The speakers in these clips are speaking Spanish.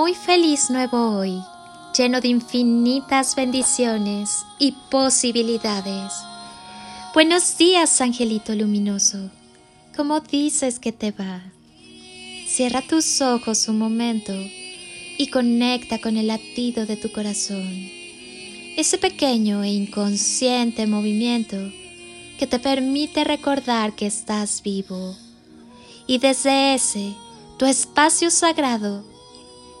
muy feliz nuevo hoy, lleno de infinitas bendiciones y posibilidades. Buenos días, angelito luminoso. ¿Cómo dices que te va? Cierra tus ojos un momento y conecta con el latido de tu corazón. Ese pequeño e inconsciente movimiento que te permite recordar que estás vivo. Y desde ese, tu espacio sagrado,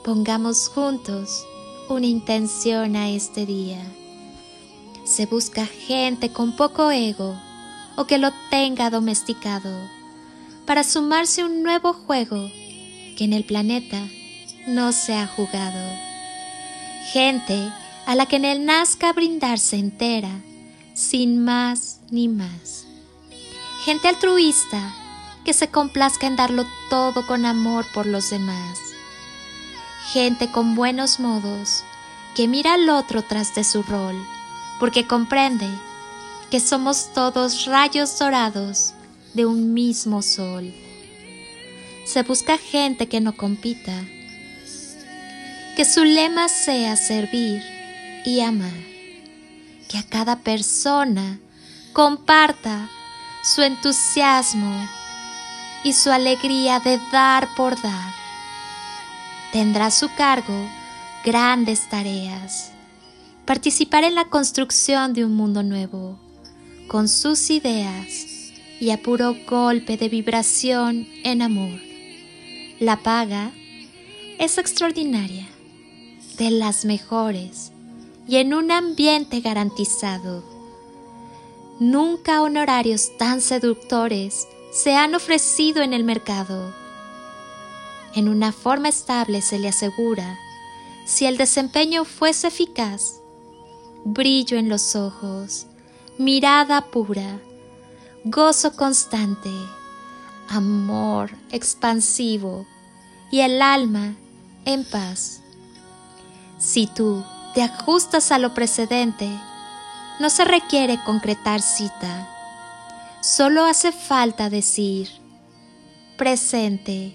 pongamos juntos una intención a este día. Se busca gente con poco ego o que lo tenga domesticado para sumarse a un nuevo juego que en el planeta no se ha jugado. Gente a la que en él nazca brindarse entera, sin más ni más. Gente altruista que se complazca en darlo todo con amor por los demás. Gente con buenos modos que mira al otro tras de su rol, porque comprende que somos todos rayos dorados de un mismo sol. Se busca gente que no compita, que su lema sea servir y amar, que a cada persona comparta su entusiasmo y su alegría de dar por dar. Tendrá a su cargo grandes tareas, participar en la construcción de un mundo nuevo, con sus ideas y a puro golpe de vibración en amor. La paga es extraordinaria, de las mejores y en un ambiente garantizado. Nunca honorarios tan seductores se han ofrecido en el mercado. En una forma estable se le asegura, si el desempeño fuese eficaz, brillo en los ojos, mirada pura, gozo constante, amor expansivo y el alma en paz. Si tú te ajustas a lo precedente, no se requiere concretar cita Solo hace falta decir, presente,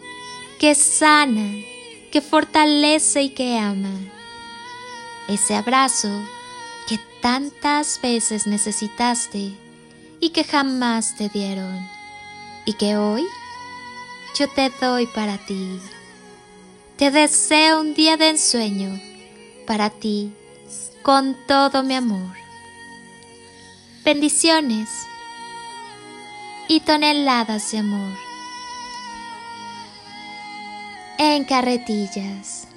que sana, que fortalece y que ama. Ese abrazo que tantas veces necesitaste y que jamás te dieron y que hoy yo te doy para ti. Te deseo un día de ensueño para ti con todo mi amor. Bendiciones y toneladas de amor en carretillas.